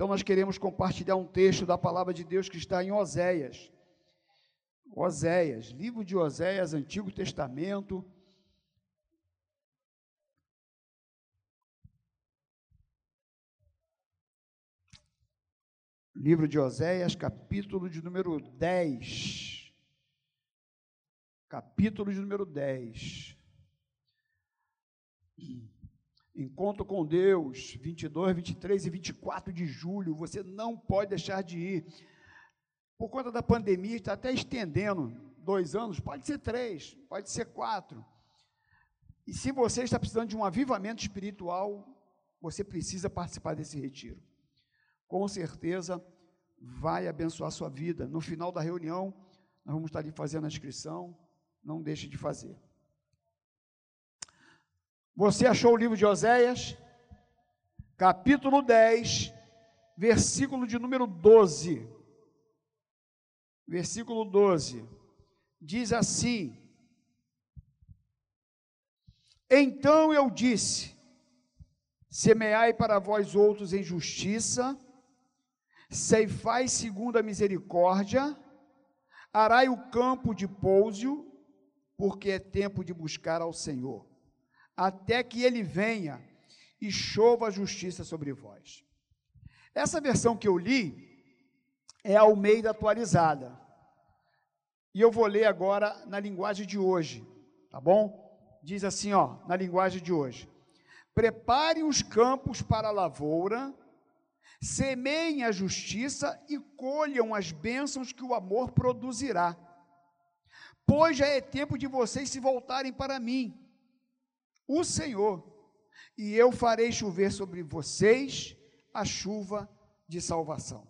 Então nós queremos compartilhar um texto da palavra de Deus que está em Oséias. Oséias, livro de Oséias, Antigo Testamento. Livro de Oséias, capítulo de número 10. Capítulo de número 10. Encontro com Deus, 22, 23 e 24 de julho. Você não pode deixar de ir. Por conta da pandemia, está até estendendo dois anos, pode ser três, pode ser quatro. E se você está precisando de um avivamento espiritual, você precisa participar desse retiro com certeza vai abençoar a sua vida. No final da reunião, nós vamos estar ali fazendo a inscrição, não deixe de fazer. Você achou o livro de Oséias? Capítulo 10, versículo de número 12. Versículo 12. Diz assim: Então eu disse: Semeai para vós outros em justiça, ceifai segundo a misericórdia, arai o campo de pouso, porque é tempo de buscar ao Senhor, até que ele venha e chova a justiça sobre vós. Essa versão que eu li é a Almeida atualizada. E eu vou ler agora na linguagem de hoje, tá bom? Diz assim, ó, na linguagem de hoje: Prepare os campos para a lavoura, Semeiem a justiça e colham as bênçãos que o amor produzirá. Pois já é tempo de vocês se voltarem para mim, o Senhor, e eu farei chover sobre vocês a chuva de salvação.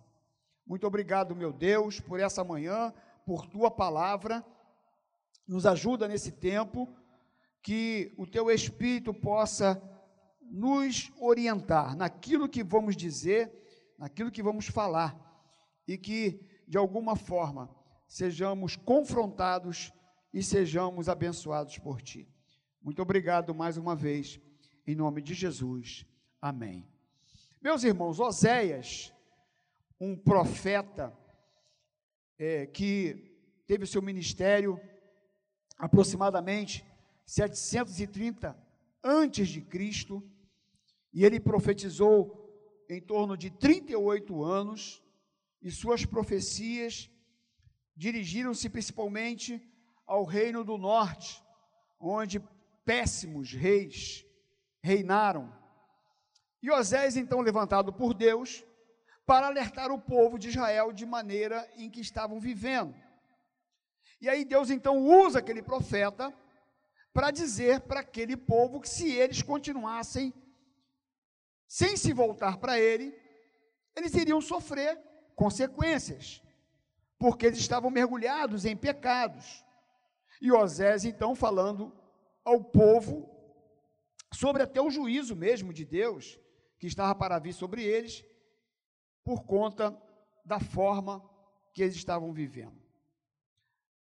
Muito obrigado, meu Deus, por essa manhã, por tua palavra. Nos ajuda nesse tempo, que o teu Espírito possa nos orientar naquilo que vamos dizer naquilo que vamos falar e que, de alguma forma, sejamos confrontados e sejamos abençoados por Ti. Muito obrigado mais uma vez, em nome de Jesus. Amém. Meus irmãos, Oséias, um profeta é, que teve seu ministério aproximadamente 730 antes de Cristo, e ele profetizou em torno de 38 anos, e suas profecias dirigiram-se principalmente ao reino do norte, onde péssimos reis reinaram. E Osés, então, levantado por Deus, para alertar o povo de Israel de maneira em que estavam vivendo. E aí Deus então usa aquele profeta para dizer para aquele povo que se eles continuassem sem se voltar para ele, eles iriam sofrer consequências, porque eles estavam mergulhados em pecados. E Osés, então, falando ao povo sobre até o juízo mesmo de Deus, que estava para vir sobre eles, por conta da forma que eles estavam vivendo.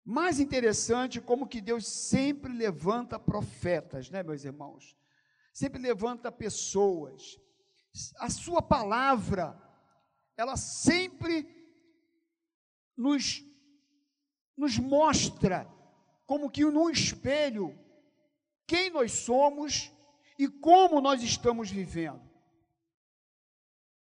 Mais interessante como que Deus sempre levanta profetas, né, meus irmãos? Sempre levanta pessoas a sua palavra, ela sempre nos, nos mostra, como que num espelho, quem nós somos e como nós estamos vivendo.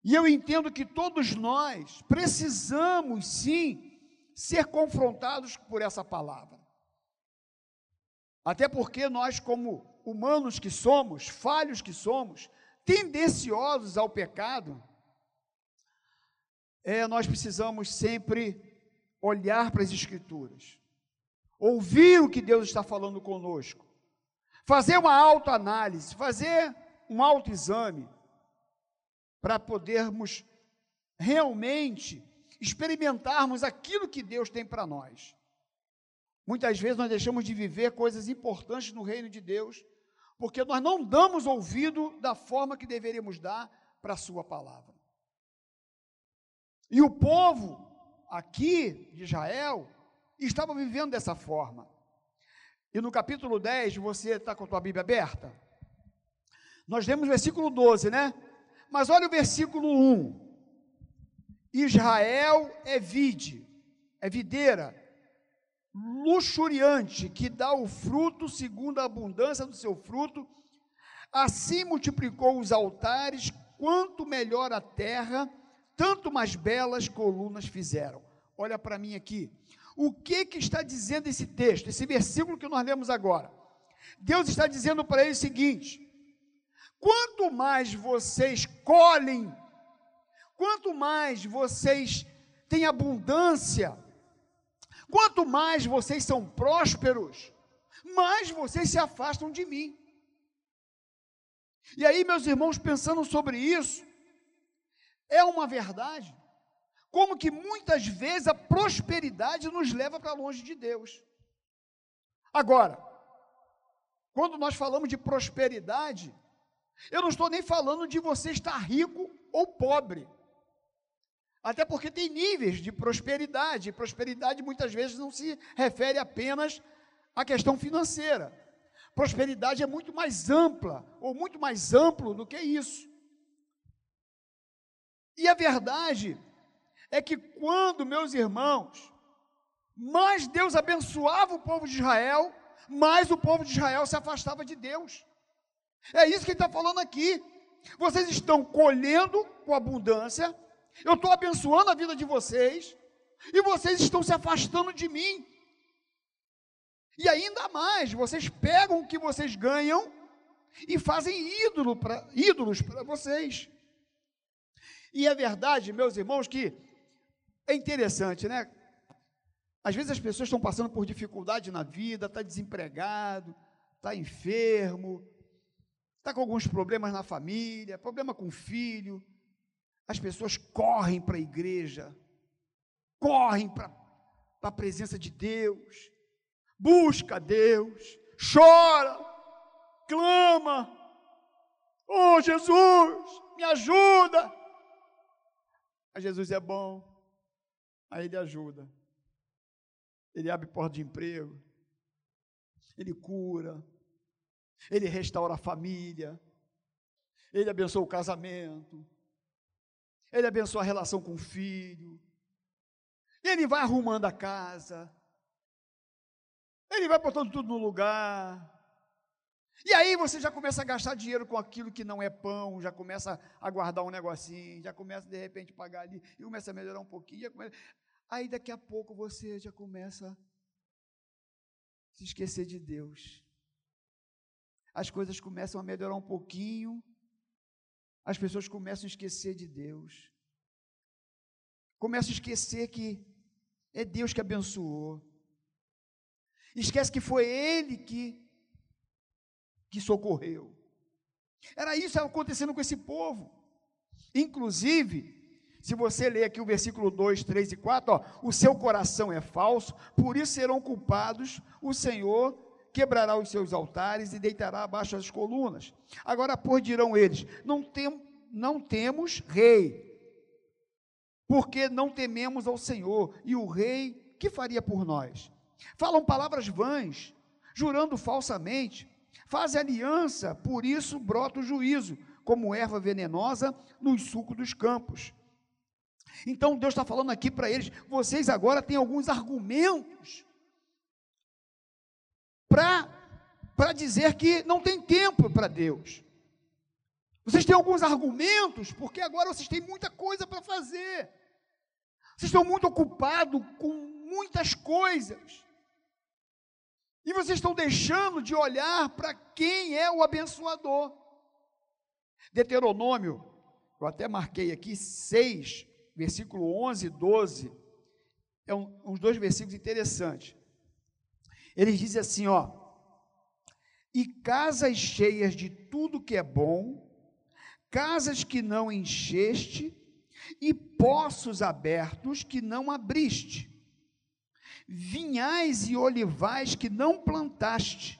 E eu entendo que todos nós precisamos sim ser confrontados por essa palavra. Até porque nós, como humanos que somos, falhos que somos, tendenciosos ao pecado, é, nós precisamos sempre olhar para as Escrituras, ouvir o que Deus está falando conosco, fazer uma autoanálise, fazer um autoexame, para podermos realmente experimentarmos aquilo que Deus tem para nós. Muitas vezes nós deixamos de viver coisas importantes no reino de Deus porque nós não damos ouvido da forma que deveríamos dar para a Sua palavra. E o povo aqui de Israel estava vivendo dessa forma. E no capítulo 10, você está com a tua Bíblia aberta? Nós vemos o versículo 12, né? Mas olha o versículo 1. Israel é vide, é videira, luxuriante, que dá o fruto segundo a abundância do seu fruto. Assim multiplicou os altares, quanto melhor a terra, tanto mais belas colunas fizeram. Olha para mim aqui. O que que está dizendo esse texto, esse versículo que nós lemos agora? Deus está dizendo para ele o seguinte: quanto mais vocês colhem, quanto mais vocês têm abundância, quanto mais vocês são prósperos, mais vocês se afastam de mim. E aí, meus irmãos, pensando sobre isso, é uma verdade, como que muitas vezes a prosperidade nos leva para longe de Deus. Agora, quando nós falamos de prosperidade, eu não estou nem falando de você estar rico ou pobre. Até porque tem níveis de prosperidade. Prosperidade muitas vezes não se refere apenas à questão financeira. Prosperidade é muito mais ampla, ou muito mais amplo do que isso. E a verdade é que quando, meus irmãos, mais Deus abençoava o povo de Israel, mais o povo de Israel se afastava de Deus. É isso que ele está falando aqui. Vocês estão colhendo com abundância, eu estou abençoando a vida de vocês, e vocês estão se afastando de mim. E ainda mais, vocês pegam o que vocês ganham e fazem ídolo pra, ídolos para vocês. E é verdade, meus irmãos, que é interessante, né? Às vezes as pessoas estão passando por dificuldade na vida, está desempregado, está enfermo, está com alguns problemas na família, problema com o filho. As pessoas correm para a igreja, correm para a presença de Deus, busca Deus, chora, clama. Oh Jesus, me ajuda. Mas Jesus é bom, aí Ele ajuda. Ele abre porta de emprego, Ele cura, Ele restaura a família, Ele abençoa o casamento, Ele abençoa a relação com o filho, Ele vai arrumando a casa, Ele vai botando tudo no lugar. E aí você já começa a gastar dinheiro com aquilo que não é pão, já começa a guardar um negocinho, já começa de repente a pagar ali, e começa a melhorar um pouquinho. Começa... Aí daqui a pouco você já começa a se esquecer de Deus. As coisas começam a melhorar um pouquinho, as pessoas começam a esquecer de Deus. Começam a esquecer que é Deus que abençoou. Esquece que foi Ele que que socorreu. Era isso acontecendo com esse povo. Inclusive, se você ler aqui o versículo 2, 3 e 4, ó, o seu coração é falso, por isso serão culpados, o Senhor quebrará os seus altares e deitará abaixo as colunas. Agora, por dirão eles: não, tem, não temos rei, porque não tememos ao Senhor, e o rei que faria por nós? Falam palavras vãs, jurando falsamente, Faz aliança, por isso brota o juízo, como erva venenosa nos sucos dos campos. Então Deus está falando aqui para eles: vocês agora têm alguns argumentos para dizer que não tem tempo para Deus. Vocês têm alguns argumentos, porque agora vocês têm muita coisa para fazer. Vocês estão muito ocupados com muitas coisas. E vocês estão deixando de olhar para quem é o abençoador. Deuteronômio, eu até marquei aqui, 6, versículo 11 e 12, é um, uns dois versículos interessantes. Ele diz assim, ó, e casas cheias de tudo que é bom, casas que não encheste, e poços abertos que não abriste, vinhais e olivais que não plantaste.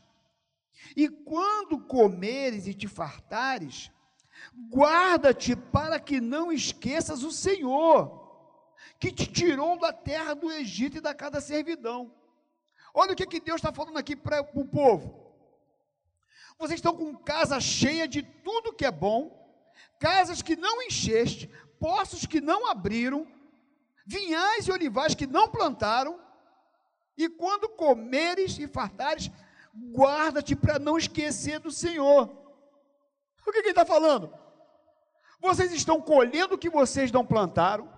E quando comeres e te fartares, guarda-te para que não esqueças o Senhor, que te tirou da terra do Egito e da casa da servidão. Olha o que, que Deus está falando aqui para o povo. Vocês estão com casa cheia de tudo que é bom, casas que não encheste, poços que não abriram, vinhais e olivais que não plantaram, e quando comeres e fartares, guarda-te para não esquecer do Senhor. O que, ele está falando? Vocês estão colhendo o que vocês não plantaram,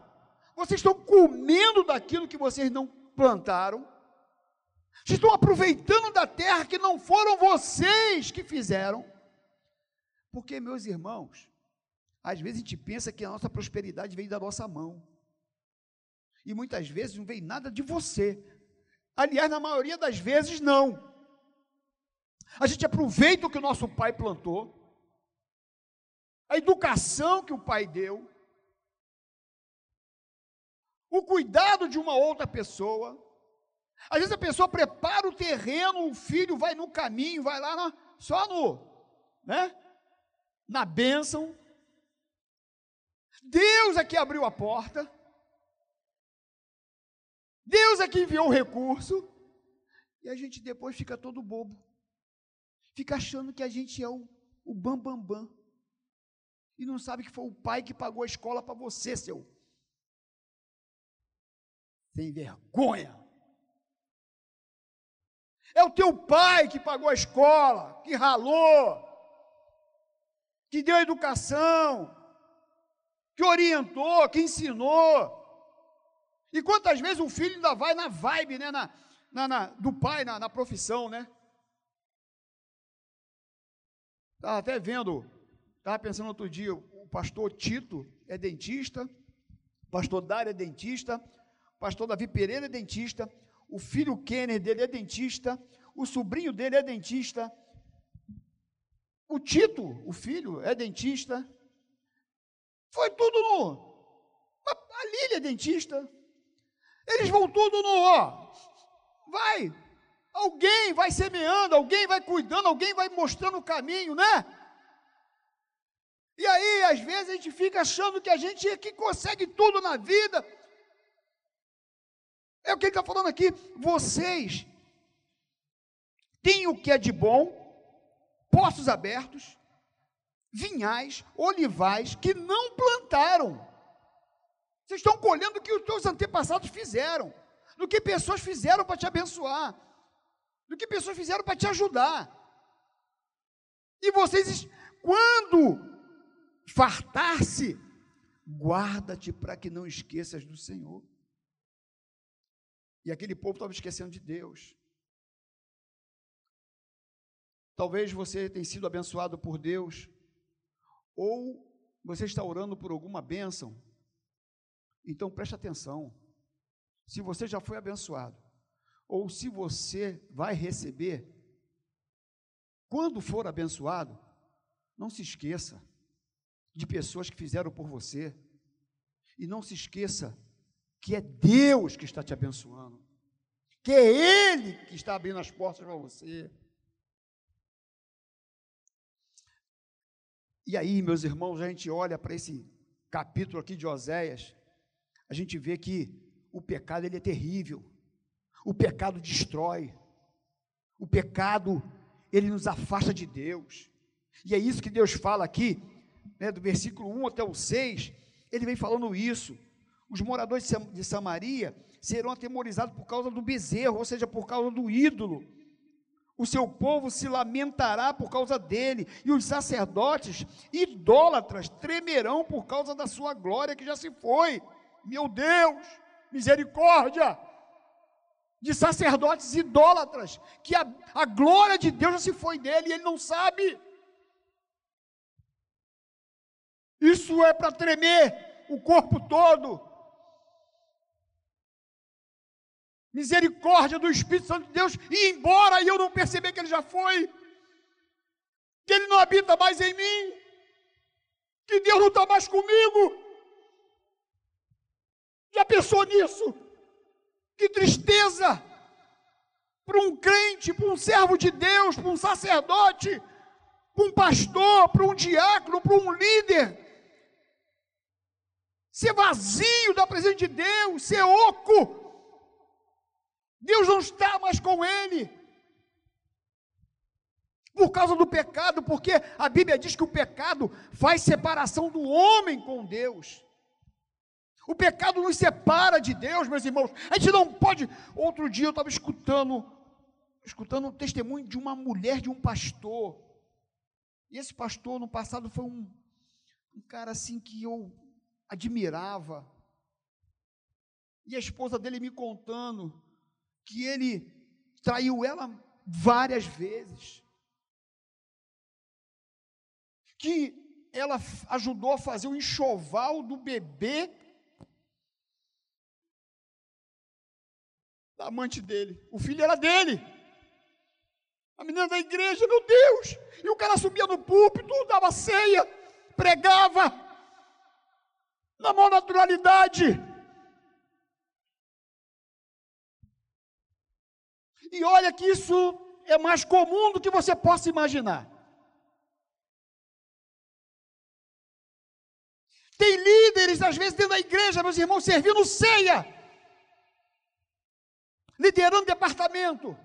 vocês estão comendo daquilo que vocês não plantaram, vocês estão aproveitando da terra que não foram vocês que fizeram. Porque, meus irmãos, às vezes a gente pensa que a nossa prosperidade vem da nossa mão. E muitas vezes não vem nada de você. Aliás, na maioria das vezes, não. A gente aproveita o que o nosso pai plantou, a educação que o pai deu, o cuidado de uma outra pessoa. Às vezes a pessoa prepara o terreno, o filho vai no caminho, vai lá na, só no, né? Na bênção. Deus é que abriu a porta. Deus é que enviou o recurso. E a gente depois fica todo bobo. Fica achando que a gente é o, o bam, bam, bam. E não sabe que foi o pai que pagou a escola para você, seu. Sem vergonha. É o teu pai que pagou a escola, que ralou, que deu educação, que orientou, que ensinou. E quantas vezes um filho ainda vai na vibe, né, na, na, na do pai, na, na profissão, né? Estava até vendo, estava pensando outro dia, o pastor Tito é dentista, o pastor Dário é dentista, o pastor Davi Pereira é dentista, o filho Kenner dele é dentista, o sobrinho dele é dentista, o Tito, o filho, é dentista. Foi tudo no. A Lília é dentista. Eles vão tudo no ó. Vai. Alguém vai semeando, alguém vai cuidando, alguém vai mostrando o caminho, né? E aí, às vezes, a gente fica achando que a gente é que consegue tudo na vida. É o que ele está falando aqui. Vocês têm o que é de bom, poços abertos, vinhais, olivais que não plantaram. Vocês estão colhendo o que os teus antepassados fizeram, do que pessoas fizeram para te abençoar, do que pessoas fizeram para te ajudar. E vocês, quando fartar-se, guarda-te para que não esqueças do Senhor. E aquele povo estava esquecendo de Deus. Talvez você tenha sido abençoado por Deus, ou você está orando por alguma bênção, então preste atenção. Se você já foi abençoado, ou se você vai receber, quando for abençoado, não se esqueça de pessoas que fizeram por você, e não se esqueça que é Deus que está te abençoando, que é Ele que está abrindo as portas para você. E aí, meus irmãos, a gente olha para esse capítulo aqui de Oséias, a gente vê que o pecado ele é terrível. O pecado destrói. O pecado ele nos afasta de Deus. E é isso que Deus fala aqui, né, do versículo 1 até o 6, ele vem falando isso. Os moradores de Samaria serão atemorizados por causa do bezerro, ou seja, por causa do ídolo. O seu povo se lamentará por causa dele, e os sacerdotes idólatras tremerão por causa da sua glória que já se foi. Meu Deus, misericórdia! De sacerdotes idólatras, que a, a glória de Deus já se foi dele e ele não sabe. Isso é para tremer o corpo todo. Misericórdia do Espírito Santo de Deus, e embora eu não perceber que ele já foi, que ele não habita mais em mim, que Deus não está mais comigo, já pensou nisso? Que tristeza! Para um crente, para um servo de Deus, para um sacerdote, para um pastor, para um diácono, para um líder, ser vazio da presença de Deus, ser oco. Deus não está mais com ele. Por causa do pecado, porque a Bíblia diz que o pecado faz separação do homem com Deus. O pecado nos separa de Deus, meus irmãos. A gente não pode. Outro dia eu estava escutando, escutando um testemunho de uma mulher de um pastor. E esse pastor no passado foi um, um cara assim que eu admirava. E a esposa dele me contando que ele traiu ela várias vezes. Que ela ajudou a fazer o enxoval do bebê da amante dele. O filho era dele. A menina da igreja, meu Deus! E o cara subia no púlpito, dava ceia, pregava, na maior naturalidade. E olha que isso é mais comum do que você possa imaginar. Tem líderes, às vezes, dentro da igreja, meus irmãos, servindo ceia, liderando departamento,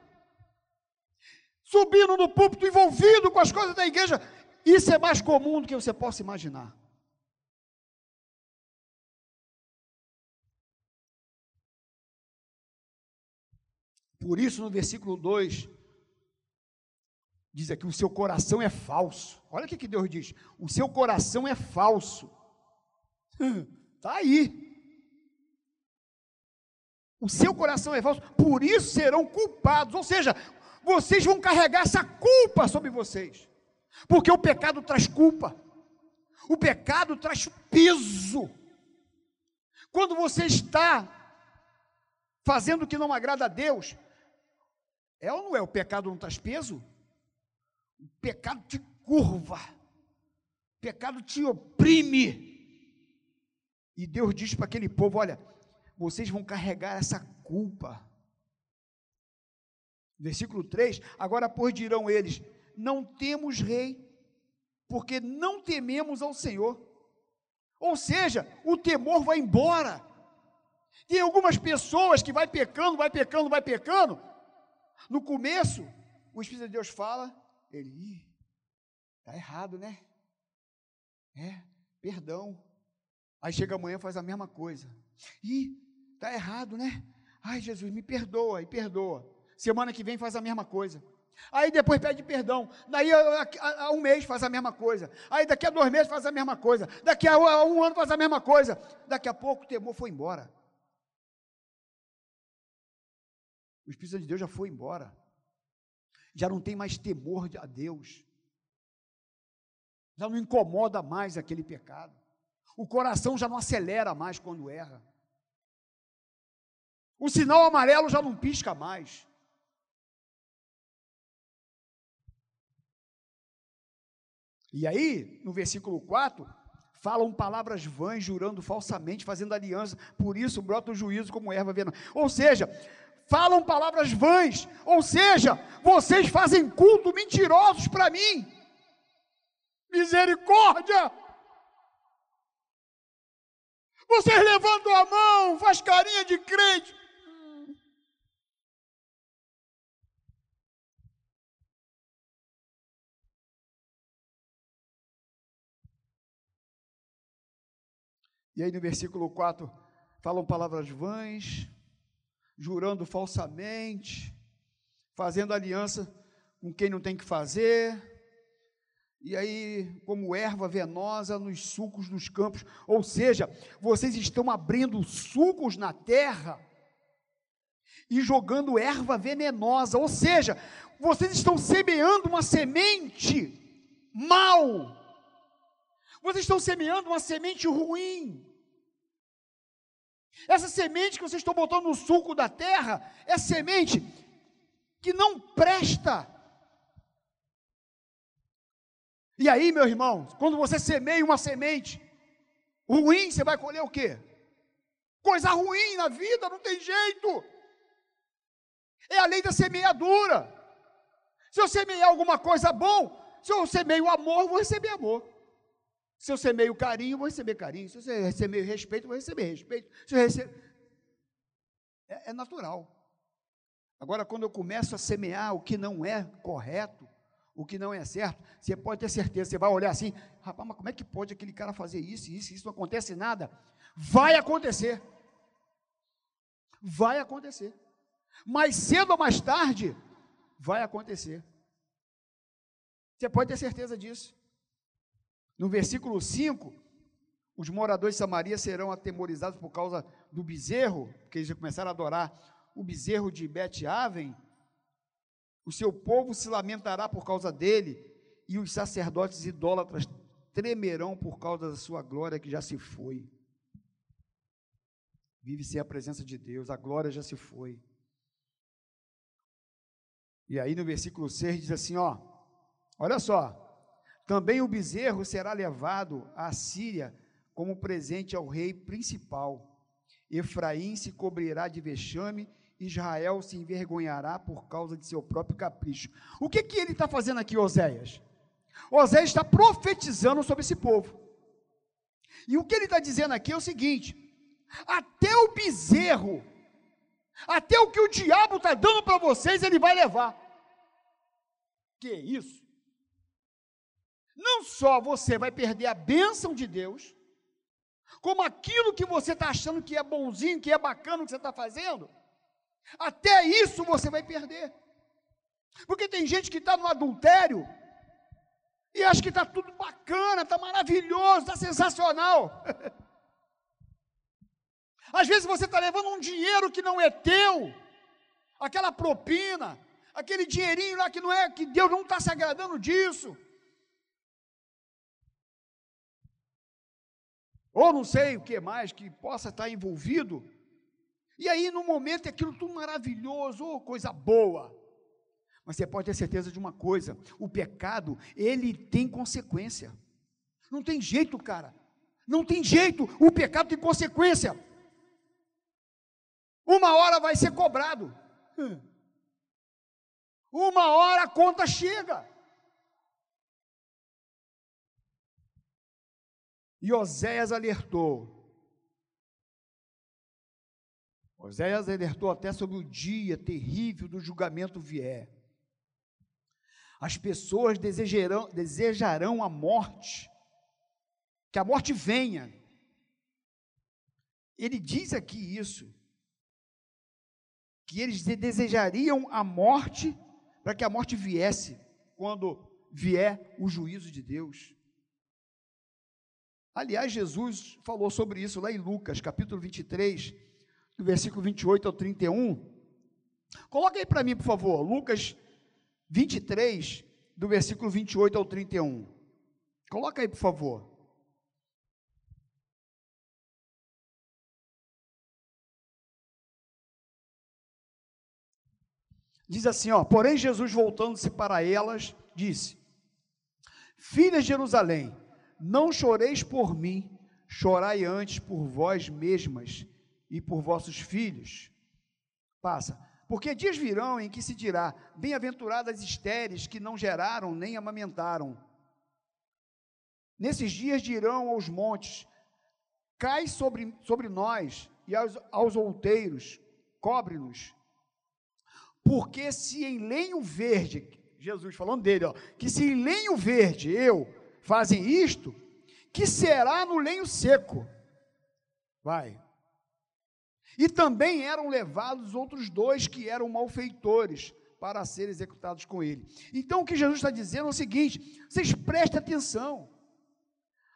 subindo no púlpito, envolvido com as coisas da igreja. Isso é mais comum do que você possa imaginar. Por isso, no versículo 2, diz aqui: o seu coração é falso. Olha o que, Deus diz: o seu coração é falso. Está aí. O seu coração é falso, por isso serão culpados. Ou seja, vocês vão carregar essa culpa sobre vocês. Porque o pecado traz culpa. O pecado traz peso. Quando você está fazendo o que não agrada a Deus, é ou não é? O pecado não traz peso? O pecado te curva, o pecado te oprime. E Deus diz para aquele povo: olha, vocês vão carregar essa culpa. Versículo 3: Agora, pois, dirão eles: Não temos rei, porque não tememos ao Senhor. Ou seja, o temor vai embora. Tem algumas pessoas que vai pecando, vai pecando, vai pecando, no começo, o Espírito de Deus fala, ele, está errado, né? É, perdão. Aí chega amanhã faz a mesma coisa. Ih, está errado, né? Ai, Jesus, me perdoa, e perdoa. Semana que vem faz a mesma coisa. Aí depois pede perdão. Daí a, um mês faz a mesma coisa. Aí daqui a dois meses faz a mesma coisa. Daqui a um ano faz a mesma coisa. Daqui a pouco o temor foi embora. O Espírito de Deus já foi embora. Já não tem mais temor a Deus. Já não incomoda mais aquele pecado. O coração já não acelera mais quando erra. O sinal amarelo já não pisca mais. E aí, no versículo 4, falam palavras vãs, jurando falsamente, fazendo aliança, por isso brota o juízo como erva venenosa. Ou seja, falam palavras vãs, ou seja, vocês fazem culto mentirosos para mim. Misericórdia! Vocês levantam a mão, faz carinha de crente. E aí no versículo 4 falam palavras vãs, jurando falsamente, fazendo aliança com quem não tem que fazer, e aí, como erva venosa nos sucos dos campos, ou seja, vocês estão abrindo sucos na terra e jogando erva venenosa, ou seja, vocês estão semeando uma semente mal, vocês estão semeando uma semente ruim, essa semente que vocês estão botando no suco da terra é semente que não presta. E aí, meu irmão, quando você semeia uma semente ruim, você vai colher o quê? Coisa ruim na vida, não tem jeito. É a lei da semeadura. Se eu semear alguma coisa bom, se eu semeio amor, vou receber amor. Se eu semeio carinho, vou receber carinho. Se eu semeio respeito, vou receber respeito. Se eu. É, é natural. Agora, quando eu começo a semear o que não é correto, o que não é certo, você pode ter certeza, você vai olhar assim, rapaz, mas como é que pode aquele cara fazer isso, isso, isso não acontece nada? Vai acontecer. Vai acontecer. Mais cedo ou mais tarde, vai acontecer. Você pode ter certeza disso. No versículo 5, os moradores de Samaria serão atemorizados por causa do bezerro, porque eles já começaram a adorar o bezerro de Bet-Aven. O seu povo se lamentará por causa dele, e os sacerdotes idólatras tremerão por causa da sua glória que já se foi. Vive sem a presença de Deus, a glória já se foi. E aí no versículo 6 diz assim: ó, olha só, também o bezerro será levado à Síria como presente ao rei principal. Efraim se cobrirá de vexame, Israel se envergonhará por causa de seu próprio capricho. O que, que ele está fazendo aqui, Oséias? Oséias está profetizando sobre esse povo. E o que ele está dizendo aqui é o seguinte: até o bezerro, até o que o diabo está dando para vocês, ele vai levar. Que isso? Não só você vai perder a bênção de Deus, como aquilo que você está achando que é bonzinho, que é bacana o que você está fazendo, até isso você vai perder. Porque tem gente que está no adultério e acha que está tudo bacana, está maravilhoso, está sensacional. Às vezes você está levando um dinheiro que não é teu, aquela propina, aquele dinheirinho lá que não é, que Deus não está se agradando disso. Ou não sei o que mais que possa estar envolvido. E aí, no momento, é aquilo tudo maravilhoso, oh, coisa boa. Mas você pode ter certeza de uma coisa: o pecado, ele tem consequência. Não tem jeito, cara. Não tem jeito. O pecado tem consequência. Uma hora vai ser cobrado. Uma hora a conta chega. E Oséias alertou. Oséias alertou até sobre o dia terrível do julgamento vier. As pessoas desejarão, desejarão a morte, que a morte venha. Ele diz aqui isso que eles desejariam a morte para que a morte viesse quando vier o juízo de Deus. Aliás, Jesus falou sobre isso lá em Lucas, capítulo 23, do versículo 28 ao 31. Coloca aí para mim, por favor, Lucas 23, do versículo 28 ao 31. Coloca aí, por favor. Diz assim, ó, porém Jesus voltando-se para elas, disse: Filhas de Jerusalém, não choreis por mim, chorai antes por vós mesmas e por vossos filhos. Passa. Porque dias virão em que se dirá: Bem-aventuradas estéreis que não geraram nem amamentaram. Nesses dias dirão aos montes: Cai sobre, sobre nós, e aos, aos outeiros, cobre-nos porque se em lenho verde, Jesus falando dele, ó, que se em lenho verde eu fazem isto, que será no lenho seco? Vai. E também eram levados outros dois que eram malfeitores para serem executados com ele. Então o que Jesus está dizendo é o seguinte: vocês prestem atenção,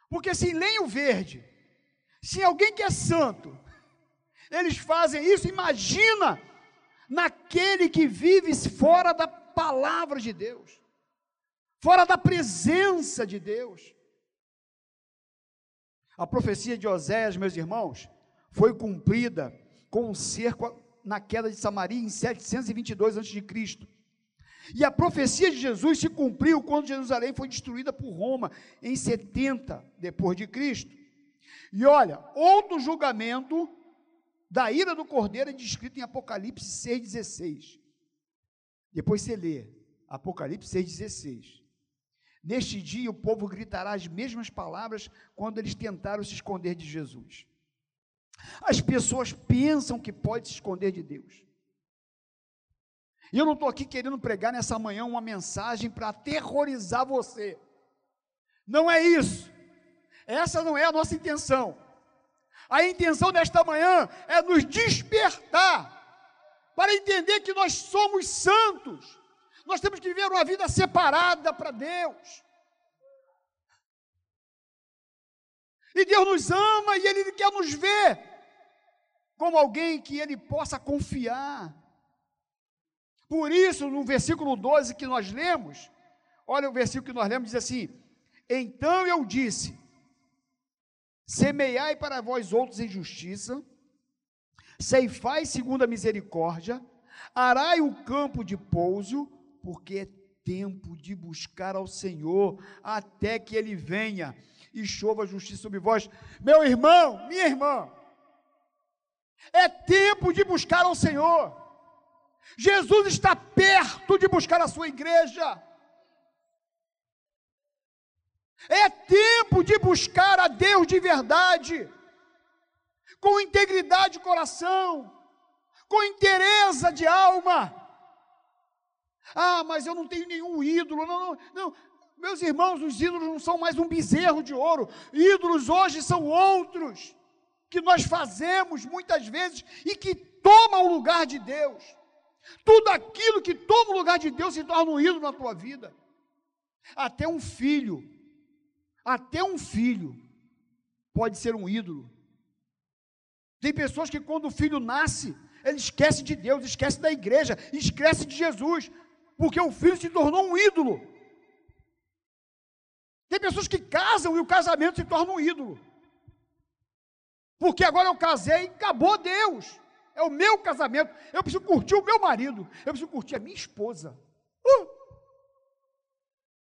porque se em lenho verde, se alguém que é santo, eles fazem isso, imagina naquele que vive fora da palavra de Deus, fora da presença de Deus. A profecia de Oséias, meus irmãos, foi cumprida com um cerco na queda de Samaria em 722 a.C. E a profecia de Jesus se cumpriu quando Jerusalém foi destruída por Roma em 70 depois de Cristo. E olha, outro julgamento da ira do cordeiro é descrito em Apocalipse 6,16. Depois você lê Apocalipse 6,16. Neste dia o povo gritará as mesmas palavras quando eles tentaram se esconder de Jesus. As pessoas pensam que pode se esconder de Deus. E eu não estou aqui querendo pregar nessa manhã uma mensagem para aterrorizar você. Não é isso. Essa não é a nossa intenção. A intenção desta manhã é nos despertar para entender que nós somos santos. Nós temos que viver uma vida separada para Deus. E Deus nos ama e Ele quer nos ver como alguém que Ele possa confiar. Por isso, no versículo 12 que nós lemos, olha o versículo que nós lemos, diz assim: Então eu disse: Semeai para vós outros em justiça, ceifai segundo a misericórdia, arai o campo de pouso, porque é tempo de buscar ao Senhor até que Ele venha e chova justiça sobre vós. Meu irmão, minha irmã, é tempo de buscar ao Senhor. Jesus está perto de buscar a sua igreja. É tempo de buscar a Deus de verdade, com integridade de coração, com interesse de alma. Ah, mas eu não tenho nenhum ídolo. Não, não, não. Meus irmãos, os ídolos não são mais um bezerro de ouro. Ídolos hoje são outros que nós fazemos muitas vezes e que tomam o lugar de Deus. Tudo aquilo que toma o lugar de Deus se torna um ídolo na tua vida. Até um filho, até um filho pode ser um ídolo. Tem pessoas que quando o filho nasce, ele esquece de Deus, esquece da igreja, esquece de Jesus, porque o filho se tornou um ídolo. Tem pessoas que casam e o casamento se torna um ídolo. Porque agora eu casei, acabou Deus. É o meu casamento. Eu preciso curtir o meu marido. Eu preciso curtir a minha esposa. Uh!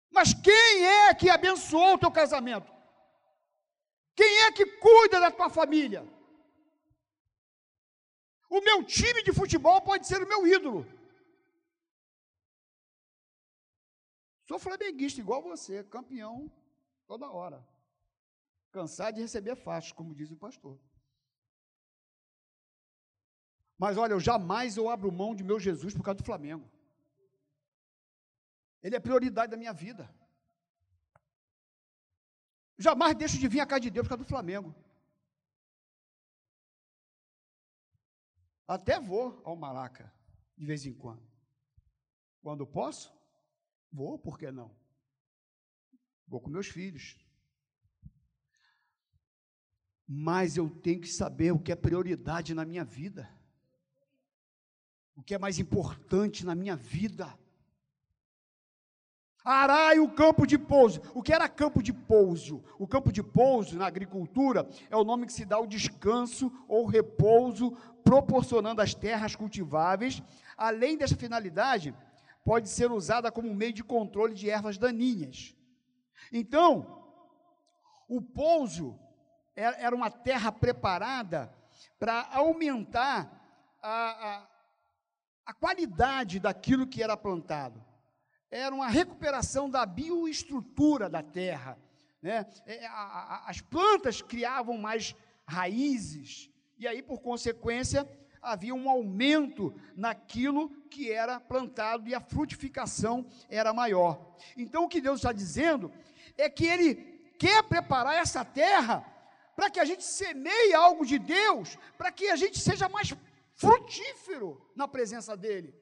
Mas quem é que abençoou o teu casamento? Quem é que cuida da tua família? O meu time de futebol pode ser o meu ídolo. Sou flamenguista igual você, campeão toda hora. Cansado de receber faixa, como diz o pastor. Mas olha, eu jamais eu abro mão de meu Jesus por causa do Flamengo. Ele é prioridade da minha vida. Jamais deixo de vir a casa de Deus por causa do Flamengo. Até vou ao Maraca, de vez em quando. Quando posso, Vou, por que não? Vou com meus filhos. Mas eu tenho que saber o que é prioridade na minha vida. O que é mais importante na minha vida. Arai o campo de pouso. O que era campo de pouso? O campo de pouso na agricultura é o nome que se dá ao descanso ou repouso, proporcionando as terras cultiváveis. Além dessa finalidade, pode ser usada como meio de controle de ervas daninhas. Então, o pouso era uma terra preparada para aumentar a, a, a, qualidade daquilo que era plantado. Era uma recuperação da bioestrutura da terra. Né? É, as plantas criavam mais raízes, e aí, por consequência, havia um aumento naquilo que era plantado e a frutificação era maior. Então, o que Deus está dizendo é que Ele quer preparar essa terra para que a gente semeie algo de Deus, para que a gente seja mais frutífero na presença dEle.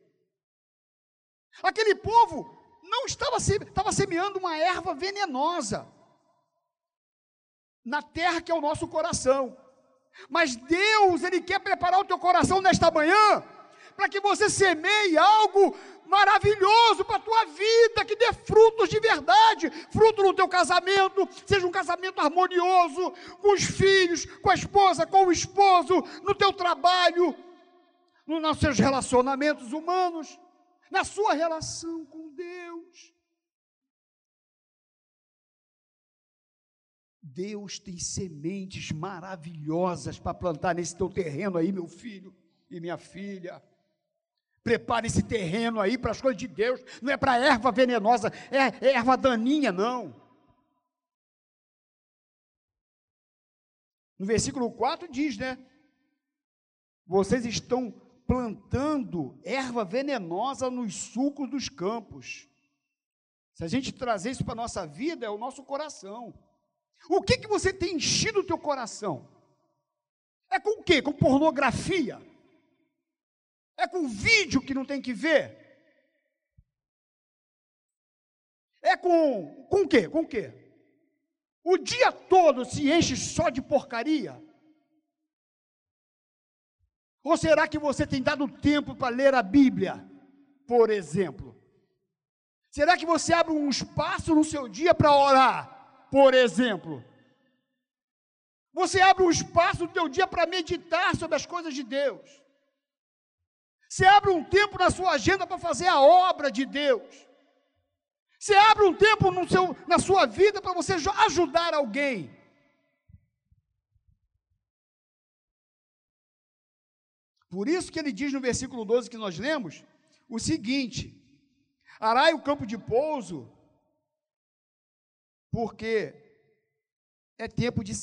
Aquele povo não estava, estava semeando uma erva venenosa na terra que é o nosso coração. Mas Deus, Ele quer preparar o teu coração nesta manhã, para que você semeie algo maravilhoso para a tua vida, que dê frutos de verdade, fruto no teu casamento, seja um casamento harmonioso, com os filhos, com a esposa, com o esposo, no teu trabalho, nos seus relacionamentos humanos, na sua relação com Deus. Deus tem sementes maravilhosas para plantar nesse teu terreno aí, meu filho e minha filha. Prepare esse terreno aí para as coisas de Deus, não é para erva venenosa, é, erva daninha, não. No versículo 4 diz, né? Vocês estão plantando erva venenosa nos sulcos dos campos. Se a gente trazer isso para a nossa vida, é o nosso coração. O que, que você tem enchido o teu coração? É com o quê? Com pornografia? É com vídeo que não tem que ver? É com, com o quê? Com o quê? O dia todo se enche só de porcaria? Ou será que você tem dado tempo para ler a Bíblia, por exemplo? Será que você abre um espaço no seu dia para orar, por exemplo? Você abre um espaço no teu dia para meditar sobre as coisas de Deus. Você abre um tempo na sua agenda para fazer a obra de Deus. Você abre um tempo seu, na sua vida para você ajudar alguém. Por isso que ele diz no versículo 12 que nós lemos o seguinte: Arai o campo de pouso, porque é tempo de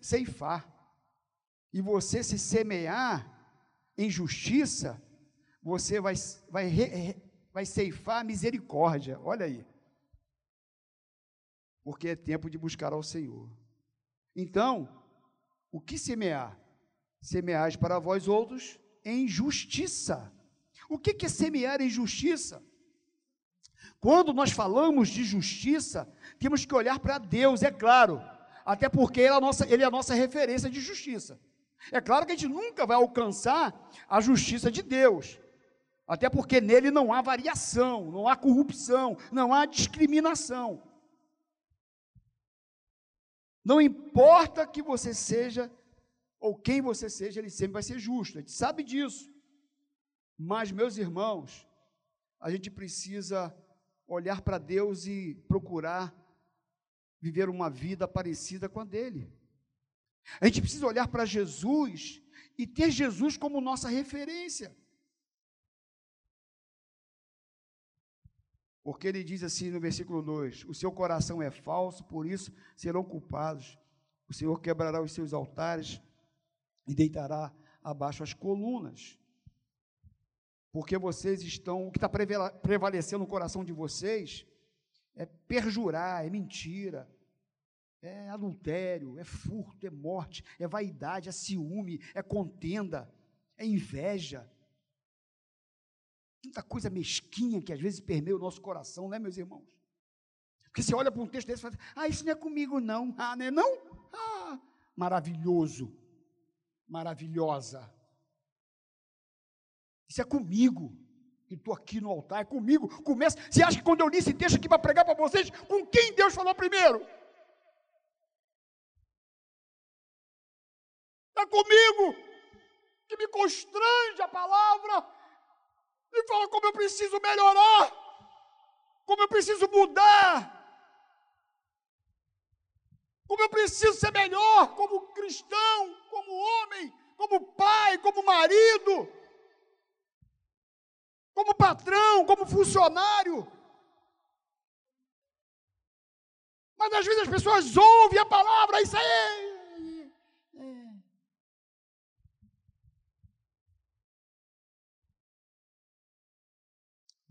ceifar. E você se semear em justiça, você vai, vai, vai ceifar misericórdia. Olha aí porque é tempo de buscar ao Senhor. Então, o que semear? Semeais para vós outros em justiça. O que é semear em justiça? Quando nós falamos de justiça, temos que olhar para Deus, é claro, até porque ele é, a nossa, ele é a nossa referência de justiça. É claro que a gente nunca vai alcançar a justiça de Deus, até porque nele não há variação, não há corrupção, não há discriminação. Não importa que você seja ou quem você seja, ele sempre vai ser justo. A gente sabe disso. Mas, meus irmãos, a gente precisa olhar para Deus e procurar viver uma vida parecida com a dele. A gente precisa olhar para Jesus e ter Jesus como nossa referência. Porque ele diz assim no versículo 2: O seu coração é falso, por isso serão culpados. O Senhor quebrará os seus altares e deitará abaixo as colunas. Porque vocês estão, o que está prevalecendo no coração de vocês é perjurar, é mentira, é adultério, é furto, é morte, é vaidade, é ciúme, é contenda, é inveja, Tanta coisa mesquinha que às vezes permeia o nosso coração, né, meus irmãos? Porque você olha para um texto desse e fala, ah, isso não é comigo, não. Ah, não é não? Ah, maravilhoso. Maravilhosa. Isso é comigo. E estou aqui no altar, é comigo. Começa. Você acha que quando eu li esse texto aqui para pregar para vocês, com quem Deus falou primeiro? É comigo. Que me constrange a palavra e fala como eu preciso melhorar, como eu preciso mudar, como eu preciso ser melhor como cristão, como homem, como pai, como marido, como patrão, como funcionário. Mas às vezes as pessoas ouvem a palavra, isso aí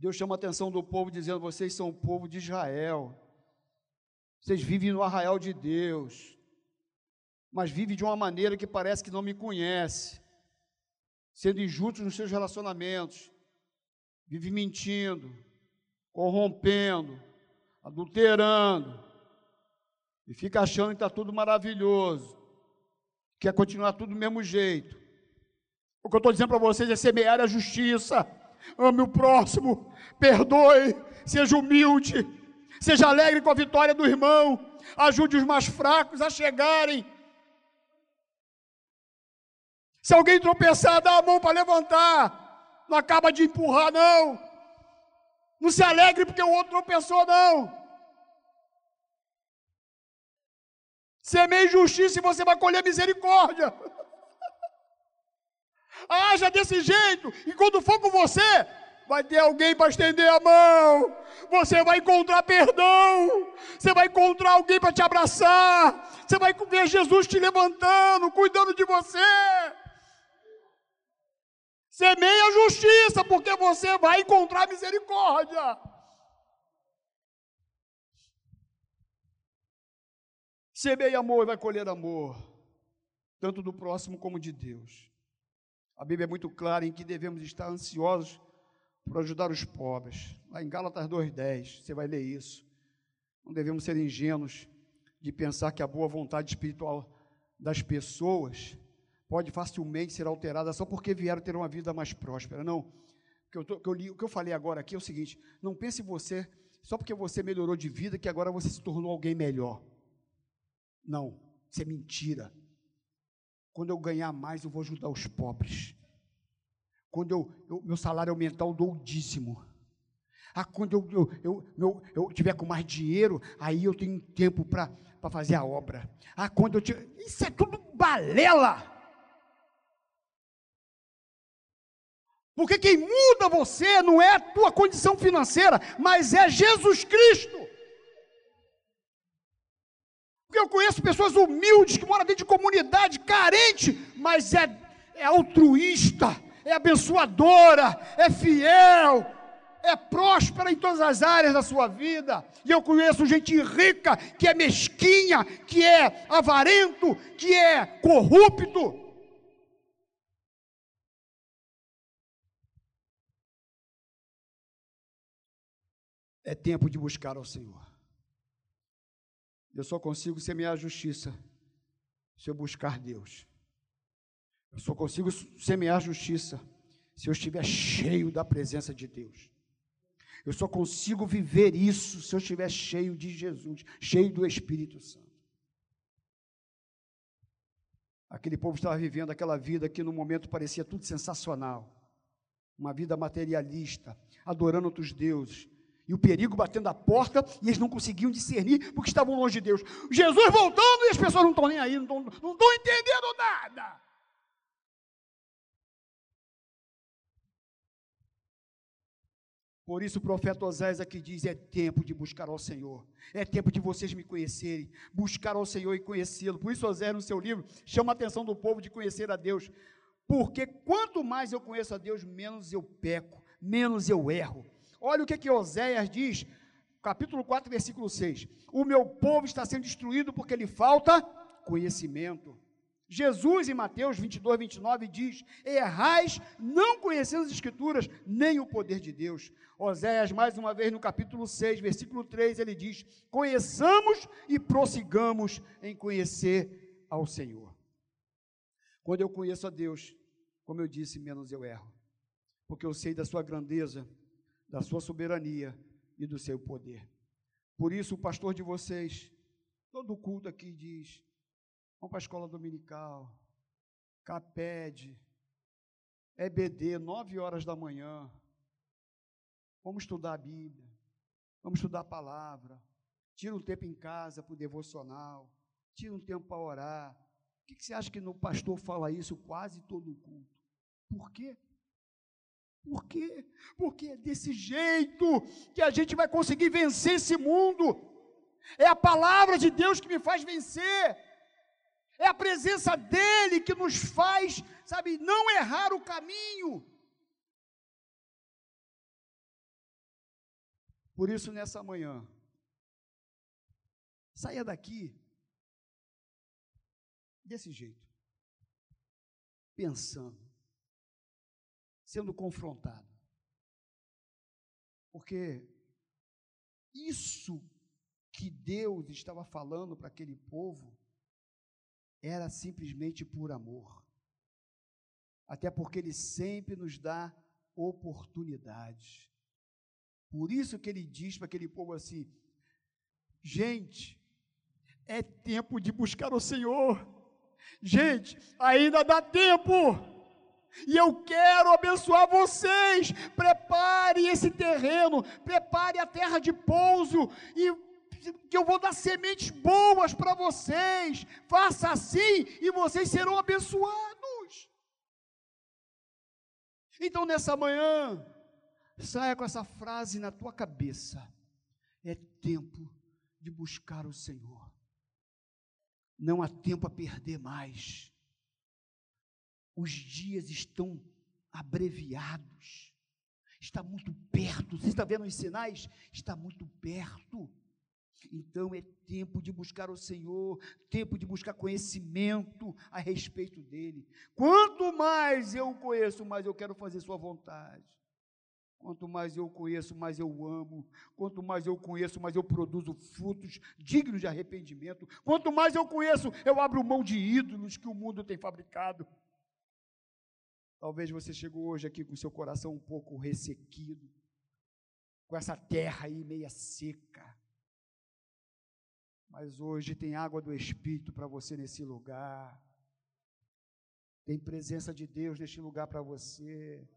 Deus chama a atenção do povo dizendo: vocês são o povo de Israel. Vocês vivem no arraial de Deus, mas vivem de uma maneira que parece que não me conhece, sendo injustos nos seus relacionamentos, vive mentindo, corrompendo, adulterando, e fica achando que está tudo maravilhoso, quer continuar tudo do mesmo jeito. O que eu estou dizendo para vocês é semear a justiça ame o próximo, perdoe, seja humilde, seja alegre com a vitória do irmão, ajude os mais fracos a chegarem. Se alguém tropeçar, dá a mão para levantar, não acaba de empurrar, não. Não se alegre porque o outro tropeçou, não. Semeie justiça e você vai colher misericórdia. Haja desse jeito, e quando for com você, vai ter alguém para estender a mão, você vai encontrar perdão, você vai encontrar alguém para te abraçar, você vai ver Jesus te levantando, cuidando de você. Semeia justiça, porque você vai encontrar misericórdia. Semeia amor e vai colher amor. tanto do próximo como de Deus. A Bíblia é muito clara em que devemos estar ansiosos por ajudar os pobres. Lá em Gálatas 2,10, você vai ler isso. Não devemos ser ingênuos de pensar que a boa vontade espiritual das pessoas pode facilmente ser alterada só porque vieram ter uma vida mais próspera. Não. O que eu, tô, que eu li, o que eu falei agora aqui é o seguinte: não pense você, só porque você melhorou de vida, que agora você se tornou alguém melhor. Não, isso é mentira. Quando eu ganhar mais, eu vou ajudar os pobres. Quando eu, eu meu salário aumentar, eu dou o dízimo. Ah, quando eu, eu, eu, eu, tiver com mais dinheiro, aí eu tenho tempo para fazer a obra. Ah, quando eu tiver. Isso é tudo balela. Porque quem muda você não é a tua condição financeira, mas é Jesus Cristo. Porque eu conheço pessoas humildes que moram dentro de comunidade, carente, mas é, é altruísta, é abençoadora, é fiel, é próspera em todas as áreas da sua vida. E eu conheço gente rica que é mesquinha, que é avarento, que é corrupto. É tempo de buscar ao Senhor. Eu só consigo semear a justiça se eu buscar Deus. Eu só consigo semear a justiça se eu estiver cheio da presença de Deus. Eu só consigo viver isso se eu estiver cheio de Jesus, cheio do Espírito Santo. Aquele povo estava vivendo aquela vida que no momento parecia tudo sensacional. Uma vida materialista, adorando outros deuses, e o perigo batendo a porta, e eles não conseguiam discernir, porque estavam longe de Deus. Jesus voltando, e as pessoas não estão nem aí, não estão, entendendo nada. Por isso o profeta Oséias aqui diz: é tempo de buscar ao Senhor, é tempo de vocês me conhecerem, buscar ao Senhor e conhecê-lo. Por isso, Oséias, no seu livro, chama a atenção do povo de conhecer a Deus, porque quanto mais eu conheço a Deus, menos eu peco, menos eu erro. Olha o que, que Oséias diz, capítulo 4, versículo 6. O meu povo está sendo destruído porque lhe falta conhecimento. Jesus, em Mateus 22, 29, diz: Errais, não conhecendo as Escrituras, nem o poder de Deus. Oséias, mais uma vez, no capítulo 6, versículo 3, ele diz: Conheçamos e prossigamos em conhecer ao Senhor. Quando eu conheço a Deus, como eu disse, menos eu erro, porque eu sei da Sua grandeza, da sua soberania e do seu poder. Por isso, o pastor de vocês, todo culto aqui diz: vamos para a escola dominical, CAPED, EBD, nove horas da manhã. Vamos estudar a Bíblia, vamos estudar a palavra. Tira um tempo em casa para o devocional, tira um tempo para orar. O que, que você acha que no pastor fala isso quase todo o culto? Por quê? Por quê? Porque é desse jeito que a gente vai conseguir vencer esse mundo. É a palavra de Deus que me faz vencer. É a presença dele que nos faz, sabe, não errar o caminho. Por isso, nessa manhã, saia daqui desse jeito, pensando sendo confrontado. Porque isso que Deus estava falando para aquele povo era simplesmente por amor. Até porque Ele sempre nos dá oportunidades. Por isso que Ele diz para aquele povo assim: gente, é tempo de buscar o Senhor. Gente, ainda dá tempo. E eu quero abençoar vocês. Prepare esse terreno, prepare a terra de pouso e que eu vou dar sementes boas para vocês. Faça assim e vocês serão abençoados. Então nessa manhã, saia com essa frase na tua cabeça. É tempo de buscar o Senhor. Não há tempo a perder mais os dias estão abreviados. Está muito perto. Você está vendo os sinais? Está muito perto. Então é tempo de buscar o Senhor, tempo de buscar conhecimento a respeito dele. Quanto mais eu conheço, mais eu quero fazer Sua vontade. Quanto mais eu conheço, mais eu amo. Quanto mais eu conheço, mais eu produzo frutos dignos de arrependimento. Quanto mais eu conheço, eu abro mão de ídolos que o mundo tem fabricado. Talvez você chegou hoje aqui com seu coração um pouco ressequido, com essa terra aí meia seca. Mas hoje tem água do Espírito para você nesse lugar. Tem presença de Deus neste lugar para você.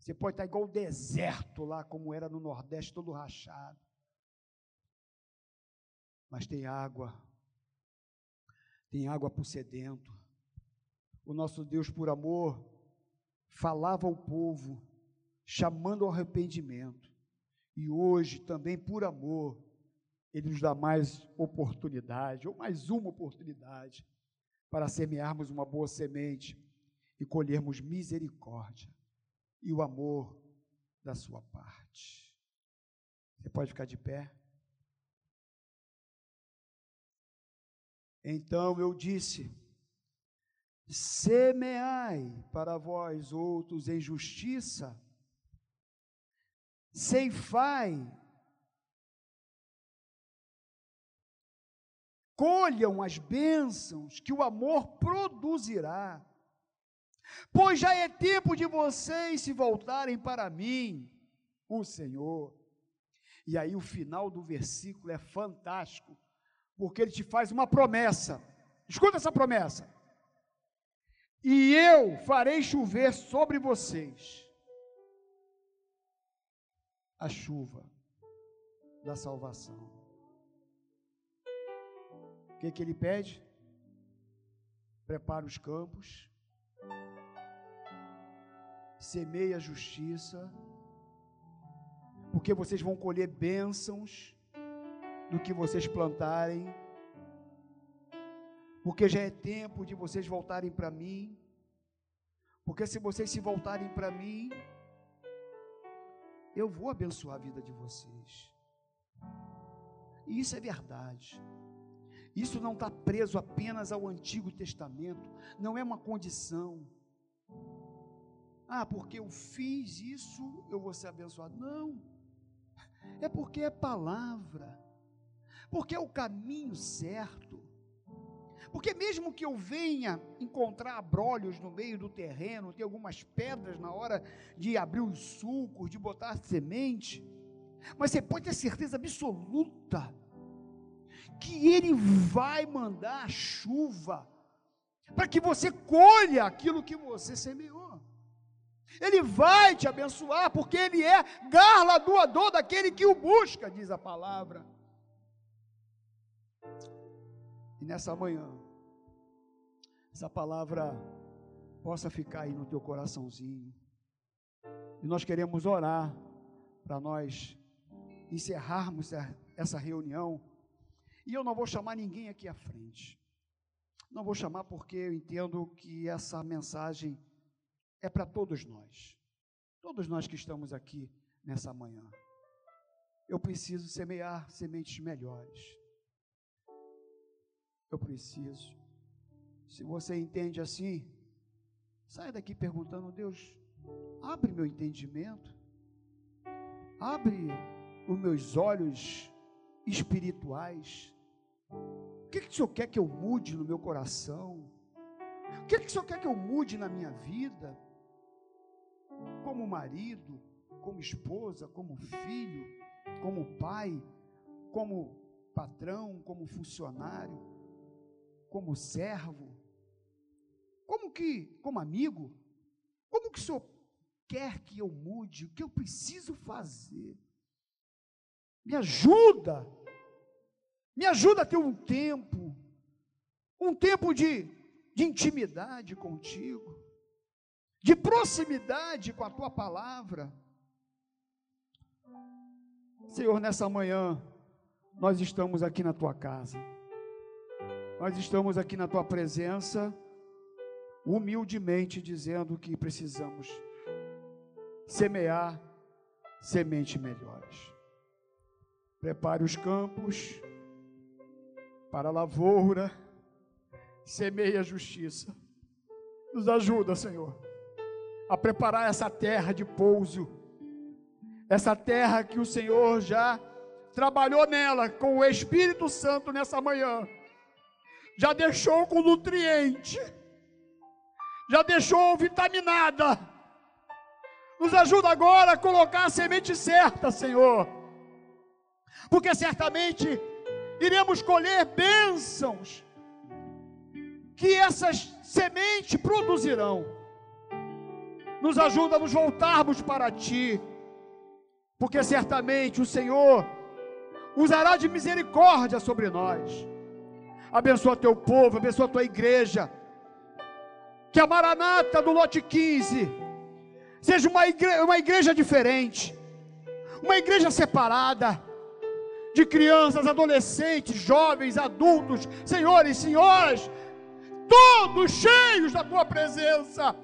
Você pode estar igual o deserto lá, como era no Nordeste, todo rachado. Mas tem água. Tem água para o sedento. O nosso Deus, por amor, falava ao povo, chamando ao arrependimento. E hoje, também por amor, Ele nos dá mais oportunidade, ou mais uma oportunidade, para semearmos uma boa semente e colhermos misericórdia e o amor da sua parte. Você pode ficar de pé? Então eu disse: semeai para vós outros em justiça, ceifai, colham as bênçãos que o amor produzirá. Pois já é tempo de vocês se voltarem para mim, o Senhor. E aí o final do versículo é fantástico, porque ele te faz uma promessa. Escuta essa promessa. E eu farei chover sobre vocês a chuva da salvação. O que, que ele pede? Prepara os campos, semeie a justiça, porque vocês vão colher bênçãos do que vocês plantarem, porque já é tempo de vocês voltarem para mim, porque se vocês se voltarem para mim, eu vou abençoar a vida de vocês. E isso é verdade. Isso não está preso apenas ao Antigo Testamento, não é uma condição. Ah, porque eu fiz isso, eu vou ser abençoado. Não. É porque é palavra. Porque é o caminho certo. Porque mesmo que eu venha encontrar abrolhos no meio do terreno, ter algumas pedras na hora de abrir os sulcos, de botar semente, mas você pode ter certeza absoluta que Ele vai mandar a chuva para que você colha aquilo que você semeou. Ele vai te abençoar, porque Ele é garladoador daquele que o busca, diz a palavra. Nessa manhã, essa palavra possa ficar aí no teu coraçãozinho. E nós queremos orar para nós encerrarmos essa reunião. E eu não vou chamar ninguém aqui à frente. Não vou chamar porque eu entendo que essa mensagem é para todos nós. Todos nós que estamos aqui nessa manhã. Eu preciso semear sementes melhores. Eu preciso. Se você entende assim, sai daqui perguntando: Deus, abre meu entendimento, abre os meus olhos espirituais. O que, que o Senhor quer que eu mude no meu coração? O que, que o Senhor quer que eu mude na minha vida? como marido, como esposa, como filho, como pai, como patrão, como funcionário, como servo, como que, como amigo, como que o Senhor quer que eu mude, o que eu preciso fazer? Me ajuda, me ajuda a ter um tempo, um tempo de, de intimidade contigo. De proximidade com a tua palavra. Senhor, nessa manhã, nós estamos aqui na tua casa, nós estamos aqui na tua presença, humildemente dizendo que precisamos semear sementes melhores. Prepare os campos para a lavoura, semeie a justiça. Nos ajuda, Senhor, a preparar essa terra de pouso, essa terra que o Senhor já trabalhou nela com o Espírito Santo nessa manhã, já deixou com nutriente, já deixou vitaminada. Nos ajuda agora a colocar a semente certa, Senhor, porque certamente iremos colher bênçãos que essas sementes produzirão. Nos ajuda a nos voltarmos para Ti, porque certamente o Senhor usará de misericórdia sobre nós. Abençoa teu povo, abençoa tua igreja. Que a Maranata do lote 15 seja uma igreja, uma igreja diferente, uma igreja separada de crianças, adolescentes, jovens, adultos, senhores, senhoras, todos cheios da tua presença,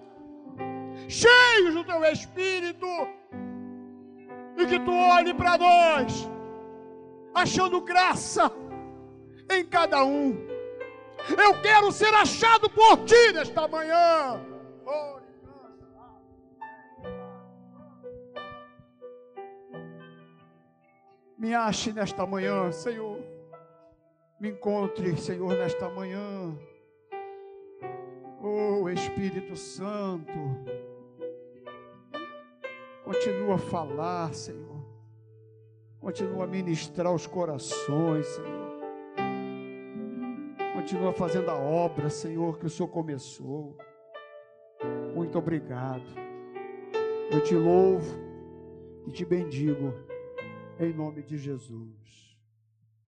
cheios do teu espírito, e que tu olhe para nós, achando graça em cada um. Eu quero ser achado por ti nesta manhã. Me ache nesta manhã, Senhor. Me encontre, Senhor, nesta manhã. Oh Espírito Santo, continua a falar, Senhor. Continua a ministrar os corações, Senhor. Continua fazendo a obra, Senhor, que o Senhor começou. Muito obrigado. Eu te louvo e te bendigo em nome de Jesus.